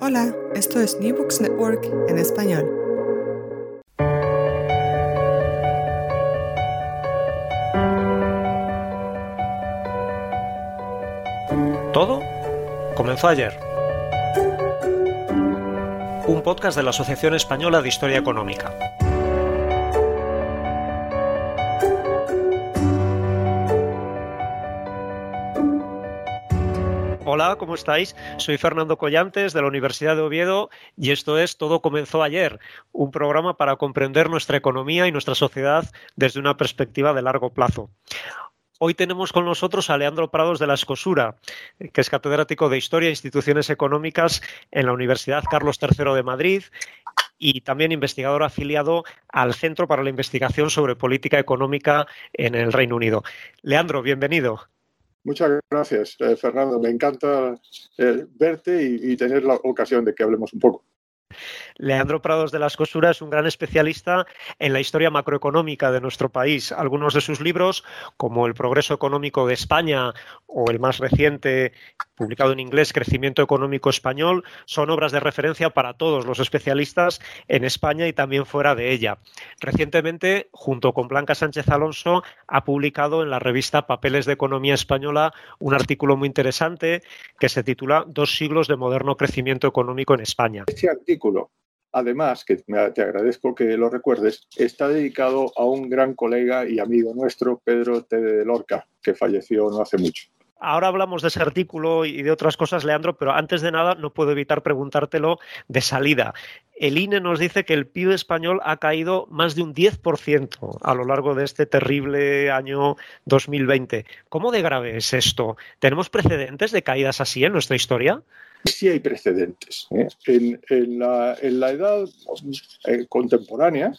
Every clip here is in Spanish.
Hola, esto es New Books Network en español. Todo comenzó ayer. Un podcast de la Asociación Española de Historia Económica. ¿Cómo estáis? Soy Fernando Collantes de la Universidad de Oviedo y esto es Todo comenzó ayer, un programa para comprender nuestra economía y nuestra sociedad desde una perspectiva de largo plazo. Hoy tenemos con nosotros a Leandro Prados de la Escosura, que es catedrático de Historia e Instituciones Económicas en la Universidad Carlos III de Madrid y también investigador afiliado al Centro para la Investigación sobre Política Económica en el Reino Unido. Leandro, bienvenido. Muchas gracias, eh, Fernando. Me encanta eh, verte y, y, tener la ocasión de que hablemos un poco. Leandro Prados de las Cosuras es un gran especialista en la historia macroeconómica de nuestro país. Algunos de sus libros, como El progreso económico de España o el más reciente, publicado en inglés, Crecimiento económico español, son obras de referencia para todos los especialistas en España y también fuera de ella. Recientemente, junto con Blanca Sánchez Alonso, ha publicado en la revista Papeles de Economía Española un artículo muy interesante que se titula Dos siglos de moderno crecimiento económico en España. Este además, que te agradezco que lo recuerdes, está dedicado a un gran colega y amigo nuestro, Pedro T. de Lorca, que falleció no hace mucho. Ahora hablamos de ese artículo y de otras cosas, Leandro, pero antes de nada no puedo evitar preguntártelo de salida. El INE nos dice que el PIB español ha caído más de un 10% a lo largo de este terrible año 2020. ¿Cómo de grave es esto? ¿Tenemos precedentes de caídas así en nuestra historia? Sí hay precedentes. ¿eh? En, la, edad eh, contemporánea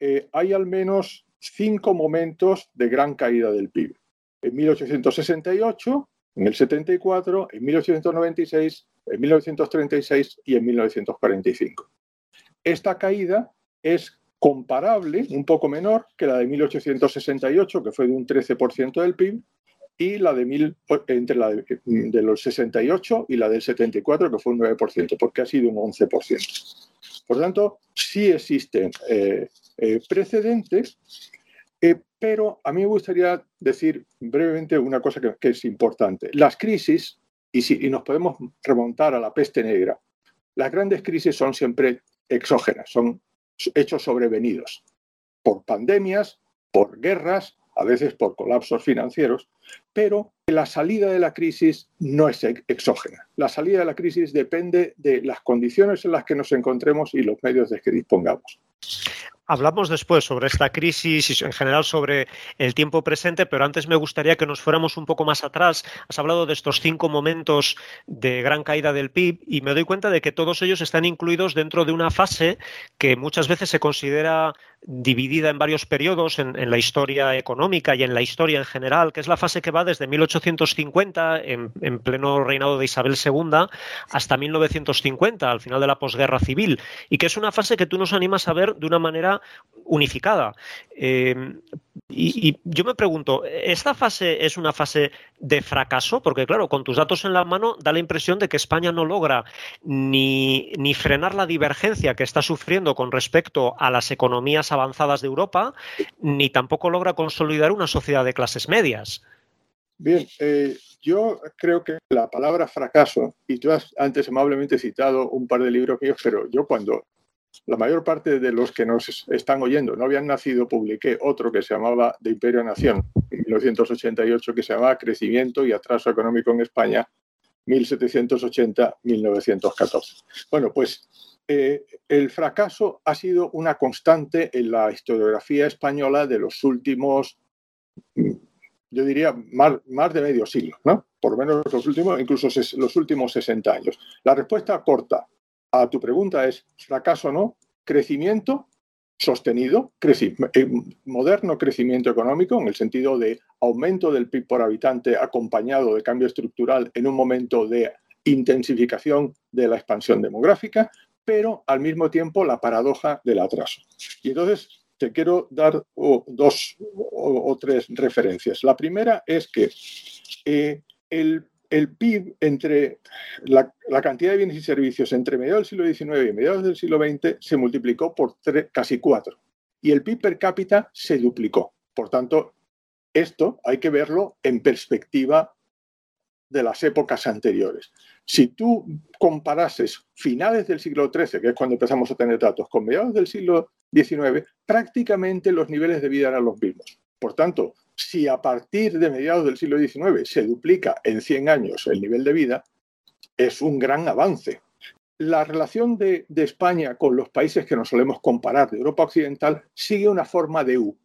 eh, hay al menos cinco momentos de gran caída del PIB. En 1868, en el 74, en 1896, en 1936 y en 1945. Esta caída es comparable, un poco menor que la de 1868, que fue de un 13% del PIB, y la de mil, entre la de, los 68 y la del 74, que fue un 9%, porque ha sido un 11%. Por tanto, sí existen eh, eh, precedentes, eh, pero a mí me gustaría decir brevemente una cosa que, es importante. Las crisis, y, si, nos podemos remontar a la peste negra, las grandes crisis son siempre exógenas, son hechos sobrevenidos por pandemias, por guerras, a veces por colapsos financieros, pero la salida de la crisis no es exógena. La salida de la crisis depende de las condiciones en las que nos encontremos y los medios de que dispongamos. Hablamos después sobre esta crisis y en general sobre el tiempo presente, pero antes me gustaría que nos fuéramos un poco más atrás. Has hablado de estos cinco momentos de gran caída del PIB y me doy cuenta de que todos ellos están incluidos dentro de una fase que muchas veces se considera dividida en varios periodos en, la historia económica y en la historia en general, que es la fase que va desde 1850, en, en pleno reinado de Isabel II, hasta 1950, al final de la posguerra civil, y que es una fase que tú nos animas a ver de una manera unificada. Eh, y, yo me pregunto, ¿esta fase es una fase de fracaso? Porque claro, con tus datos en la mano da la impresión de que España no logra ni, ni frenar la divergencia que está sufriendo con respecto a las economías avanzadas de Europa, ni tampoco logra consolidar una sociedad de clases medias. Bien, eh, yo creo que la palabra fracaso, y tú has antes amablemente citado un par de libros míos, pero yo cuando la mayor parte de los que nos están oyendo no habían nacido, publiqué otro que se llamaba De Imperio a Nación, en 1988, que se llamaba Crecimiento y Atraso Económico en España, 1780-1914. Bueno, pues eh, el fracaso ha sido una constante en la historiografía española de los últimos, yo diría, más, más de medio siglo, ¿no? Por lo menos los últimos, incluso los últimos 60 años. La respuesta corta a tu pregunta es fracaso no, crecimiento sostenido, creci eh, moderno crecimiento económico en el sentido de aumento del PIB por habitante acompañado de cambio estructural en un momento de intensificación de la expansión demográfica, pero al mismo tiempo la paradoja del atraso. Y entonces te quiero dar dos o, o, tres referencias. La primera es que eh, el el PIB entre la, cantidad de bienes y servicios entre mediados del siglo XIX y mediados del siglo XX se multiplicó por casi cuatro y el PIB per cápita se duplicó. Por tanto, esto hay que verlo en perspectiva de las épocas anteriores. Si tú comparases finales del siglo XIII, que es cuando empezamos a tener datos, con mediados del siglo XIX, prácticamente los niveles de vida eran los mismos. Por tanto, si a partir de mediados del siglo XIX se duplica en 100 años el nivel de vida, es un gran avance. La relación de, España con los países que nos solemos comparar de Europa Occidental sigue una forma de U.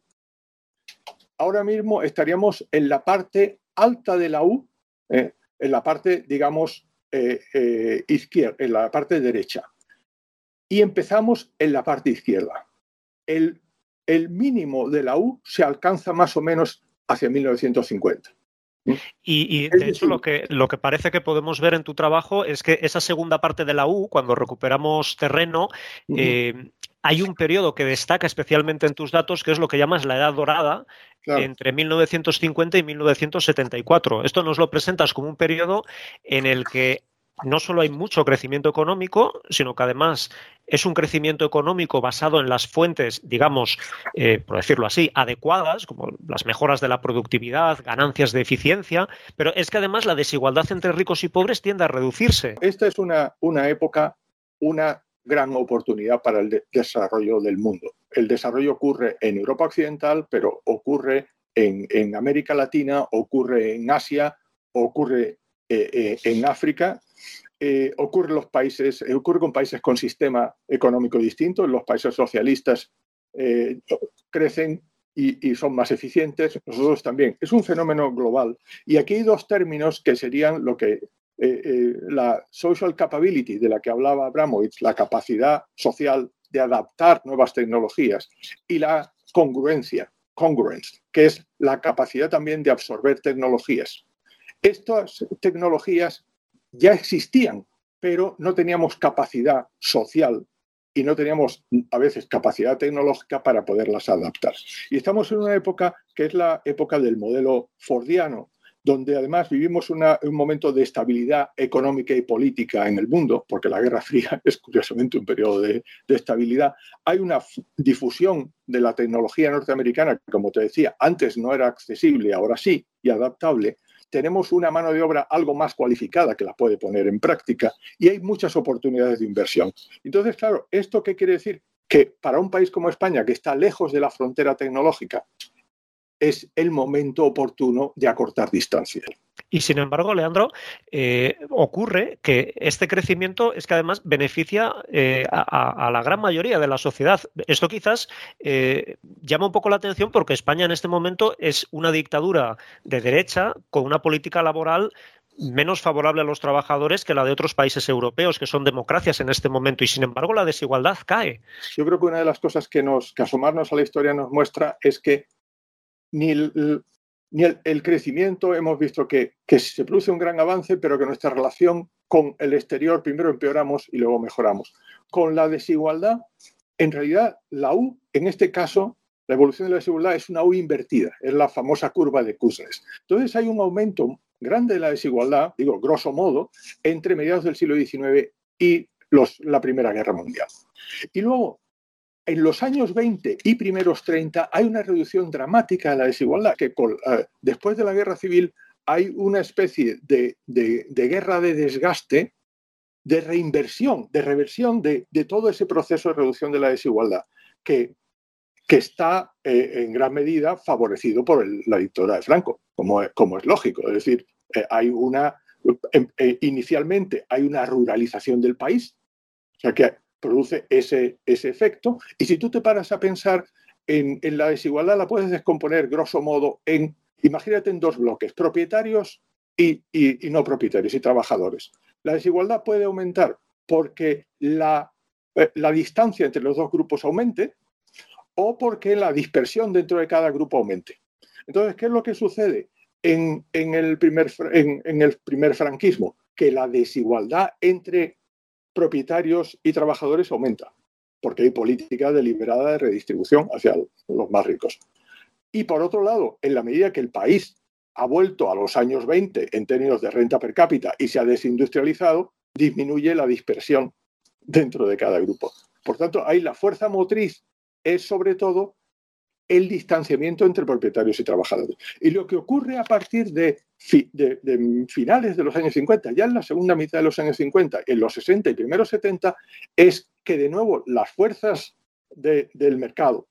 Ahora mismo estaríamos en la parte alta de la U, eh, en la parte, digamos, eh, eh, izquierda, en la parte derecha. Y empezamos en la parte izquierda. El el mínimo de la U se alcanza más o menos hacia 1950. Y, de hecho lo que, lo que parece que podemos ver en tu trabajo es que esa segunda parte de la U, cuando recuperamos terreno, eh, hay un periodo que destaca especialmente en tus datos, que es lo que llamas la edad dorada, entre 1950 y 1974. Esto nos lo presentas como un periodo en el que no solo hay mucho crecimiento económico, sino que además es un crecimiento económico basado en las fuentes, digamos, eh, por decirlo así, adecuadas, como las mejoras de la productividad, ganancias de eficiencia, pero es que además la desigualdad entre ricos y pobres tiende a reducirse. Esta es una, una época, una gran oportunidad para el desarrollo del mundo. El desarrollo ocurre en Europa Occidental, pero ocurre en, América Latina, ocurre en Asia, ocurre en África eh, ocurre, los países, eh, ocurre con países con sistema económico distinto. Los países socialistas eh, crecen y, son más eficientes, nosotros también. Es un fenómeno global. Y aquí hay dos términos que serían lo que la social capability de la que hablaba Abramovich, la capacidad social de adaptar nuevas tecnologías, y la congruencia, congruence, que es la capacidad también de absorber tecnologías. Estas tecnologías ya existían, pero no teníamos capacidad social y no teníamos a veces capacidad tecnológica para poderlas adaptar. Y estamos en una época que es la época del modelo fordiano, donde además vivimos un momento de estabilidad económica y política en el mundo, porque la Guerra Fría es curiosamente un periodo de, de estabilidad. Hay una difusión de la tecnología norteamericana que, como te decía, antes no era accesible, ahora sí, y adaptable tenemos una mano de obra algo más cualificada que la puede poner en práctica y hay muchas oportunidades de inversión. Entonces, claro, ¿esto qué quiere decir? Que para un país como España, que está lejos de la frontera tecnológica, es el momento oportuno de acortar distancias. Y sin embargo, Leandro, eh, ocurre que este crecimiento es que además beneficia eh, a, la gran mayoría de la sociedad. Esto quizás eh, llama un poco la atención porque España en este momento es una dictadura de derecha con una política laboral menos favorable a los trabajadores que la de otros países europeos, que son democracias en este momento, y sin embargo la desigualdad cae. Yo creo que una de las cosas que, nos, que asomarnos a la historia nos muestra es que ni ni el, crecimiento, hemos visto que, se produce un gran avance, pero que nuestra relación con el exterior primero empeoramos y luego mejoramos. Con la desigualdad, en realidad la U, en este caso, la evolución de la desigualdad es una U invertida, es la famosa curva de Kuznets. Entonces hay un aumento grande de la desigualdad, digo, grosso modo, entre mediados del siglo XIX y los, la Primera Guerra Mundial. Y luego en los años 20 y primeros 30 hay una reducción dramática de la desigualdad, que eh, después de la guerra civil hay una especie de, guerra de desgaste, de reinversión, de reversión de, todo ese proceso de reducción de la desigualdad, que, que está eh, en gran medida favorecido por la dictadura de Franco, como, como es lógico. Es decir, eh, hay una, em, inicialmente hay una ruralización del país, o sea que produce ese, ese efecto. Y si tú te paras a pensar en, la desigualdad, la puedes descomponer grosso modo en, imagínate en dos bloques, propietarios y, no propietarios y trabajadores. La desigualdad puede aumentar porque la, eh, la distancia entre los dos grupos aumente o porque la dispersión dentro de cada grupo aumente. Entonces, ¿qué es lo que sucede en, el, primer, en el primer franquismo? Que la desigualdad entre propietarios y trabajadores aumenta, porque hay política deliberada de redistribución hacia los más ricos. Y por otro lado, en la medida que el país ha vuelto a los años 20 en términos de renta per cápita y se ha desindustrializado, disminuye la dispersión dentro de cada grupo. Por tanto, ahí la fuerza motriz es sobre todo el distanciamiento entre propietarios y trabajadores. Y lo que ocurre a partir de, finales de los años 50, ya en la segunda mitad de los años 50, en los 60 y primeros 70, es que de nuevo las fuerzas del mercado,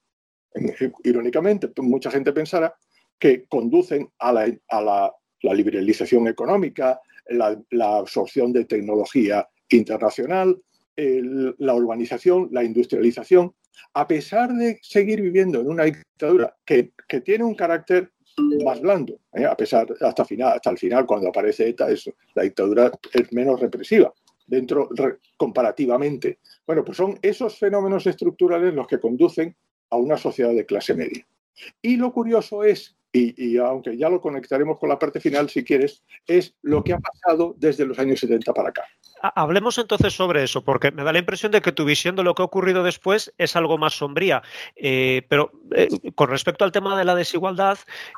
irónicamente, mucha gente pensará que conducen a la, liberalización económica, la, absorción de tecnología internacional, la urbanización, la industrialización, a pesar de seguir viviendo en una dictadura que, tiene un carácter más blando, ¿eh? a pesar hasta, final, hasta el final, cuando aparece ETA, eso, la dictadura es menos represiva dentro comparativamente. Bueno, pues son esos fenómenos estructurales los que conducen a una sociedad de clase media. Y lo curioso es y, aunque ya lo conectaremos con la parte final si quieres, es lo que ha pasado desde los años 70 para acá. Hablemos entonces sobre eso, porque me da la impresión de que tu visión de lo que ha ocurrido después es algo más sombría. Eh, pero eh, con respecto al tema de la desigualdad,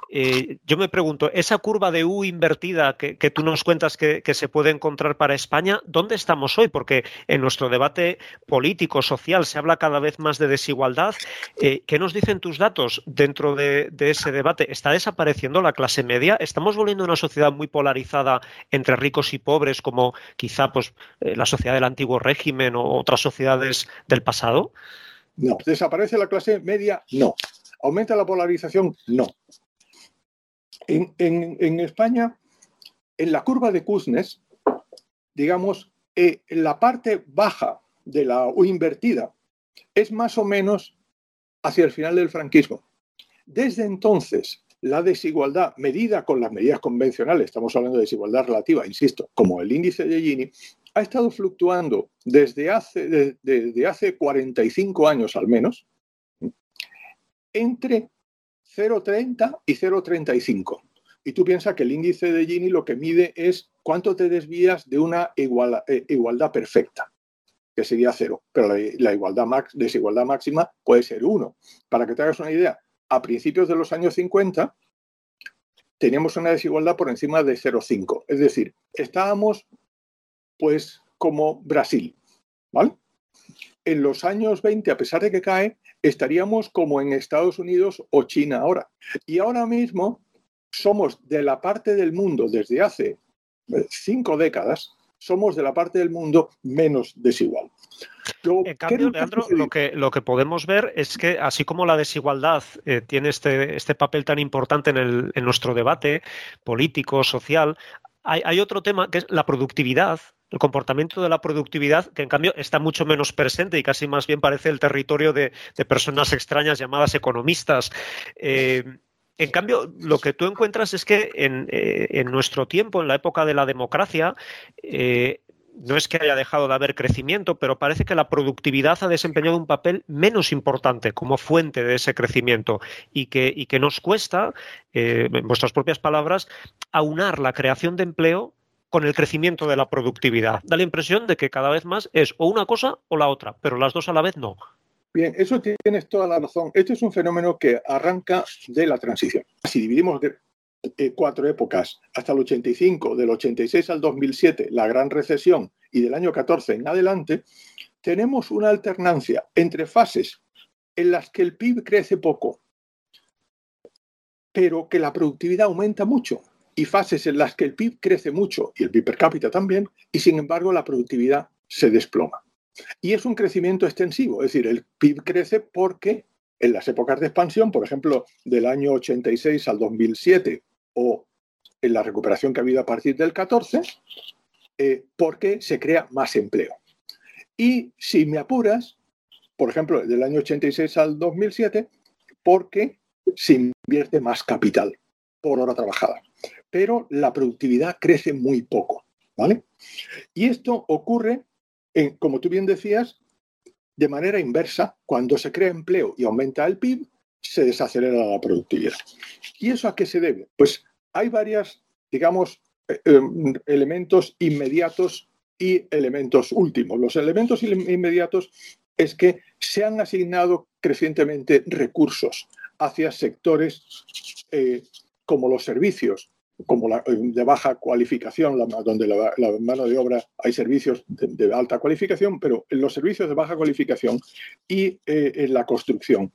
eh, yo me pregunto, esa curva de U invertida que, tú nos cuentas que, se puede encontrar para España, ¿dónde estamos hoy? Porque en nuestro debate político, social, se habla cada vez más de desigualdad. ¿Qué nos dicen tus datos dentro de, de ese debate? ¿Está desapareciendo la clase media? ¿Estamos volviendo a una sociedad muy polarizada entre ricos y pobres, como quizá pues, eh, la sociedad del antiguo régimen o otras sociedades del pasado? No. ¿Desaparece la clase media? No. ¿Aumenta la polarización? No. En, España, en la curva de Kuznets, digamos, en eh, la parte baja de la U invertida es más o menos hacia el final del franquismo. Desde entonces, la desigualdad medida con las medidas convencionales, estamos hablando de desigualdad relativa, insisto, como el índice de Gini, ha estado fluctuando desde hace, desde hace 45 años al menos entre 0,30 y 0,35. Y tú piensas que el índice de Gini lo que mide es cuánto te desvías de una eh, igualdad perfecta, que sería cero. Pero la, igualdad desigualdad máxima puede ser uno. Para que te hagas una idea, a principios de los años 50 teníamos una desigualdad por encima de 0,5. Es decir, estábamos pues como Brasil, ¿vale? En los años 20, a pesar de que cae, estaríamos como en Estados Unidos o China ahora. Y ahora mismo somos de la parte del mundo desde hace eh, cinco décadas, somos de la parte del mundo menos desigual. en cambio, Leandro, lo que, lo que podemos ver es que así como la desigualdad eh, tiene este, este, papel tan importante en, en nuestro debate político, social, hay, hay, otro tema que es la productividad el comportamiento de la productividad, que en cambio está mucho menos presente y casi más bien parece el territorio de, personas extrañas llamadas economistas. Eh, en cambio, lo que tú encuentras es que en, eh, nuestro tiempo, en la época de la democracia, eh, no es que haya dejado de haber crecimiento, pero parece que la productividad ha desempeñado un papel menos importante como fuente de ese crecimiento y que, y que nos cuesta, en vuestras propias palabras, aunar la creación de empleo con el crecimiento de la productividad. Da la impresión de que cada vez más es o una cosa o la otra, pero las dos a la vez no. Bien, eso tienes toda la razón. Este es un fenómeno que arranca de la transición. Si dividimos eh, cuatro épocas hasta el 85, del 86 al 2007, la gran recesión, y del año 14 en adelante, tenemos una alternancia entre fases en las que el PIB crece poco, pero que la productividad aumenta mucho y fases en las que el PIB crece mucho y el PIB per cápita también, y sin embargo la productividad se desploma. Y es un crecimiento extensivo, es decir, el PIB crece porque en las épocas de expansión, por ejemplo, del año 86 al 2007 o en la recuperación que ha habido a partir del 14, eh, porque se crea más empleo. Y si me apuras, por ejemplo, del año 86 al 2007, porque se invierte más capital por hora trabajada pero la productividad crece muy poco. ¿vale? Y esto ocurre, como tú bien decías, de manera inversa. Cuando se crea empleo y aumenta el PIB, se desacelera la productividad. ¿Y eso a qué se debe? Pues hay varias, digamos, eh, em, elementos inmediatos y elementos últimos. Los elementos inmediatos es que se han asignado crecientemente recursos hacia sectores eh, como los servicios, como la, de baja cualificación, donde la, mano de obra hay servicios de, alta cualificación, pero en los servicios de baja cualificación y eh, en la construcción,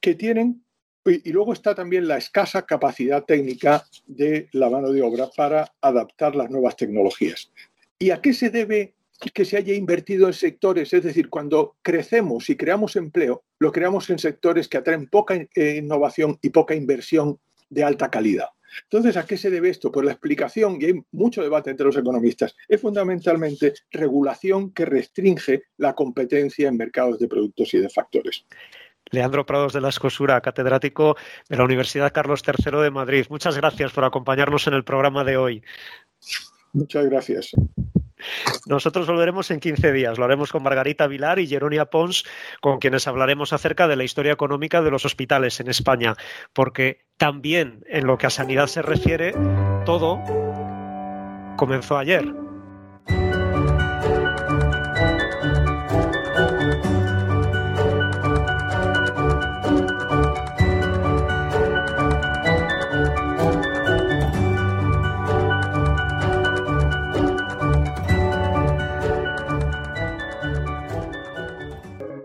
que tienen, y, luego está también la escasa capacidad técnica de la mano de obra para adaptar las nuevas tecnologías. ¿Y a qué se debe que se haya invertido en sectores? Es decir, cuando crecemos y creamos empleo, lo creamos en sectores que atraen poca eh, innovación y poca inversión de alta calidad. Entonces, ¿a qué se debe esto? Pues la explicación, y hay mucho debate entre los economistas, es fundamentalmente regulación que restringe la competencia en mercados de productos y de factores. Leandro Prados de la Escosura, catedrático de la Universidad Carlos III de Madrid. Muchas gracias por acompañarnos en el programa de hoy. Muchas gracias. Nosotros volveremos en 15 días. Lo haremos con Margarita Vilar y Jeronia Pons, con quienes hablaremos acerca de la historia económica de los hospitales en España, porque también en lo que a sanidad se refiere, todo comenzó ayer.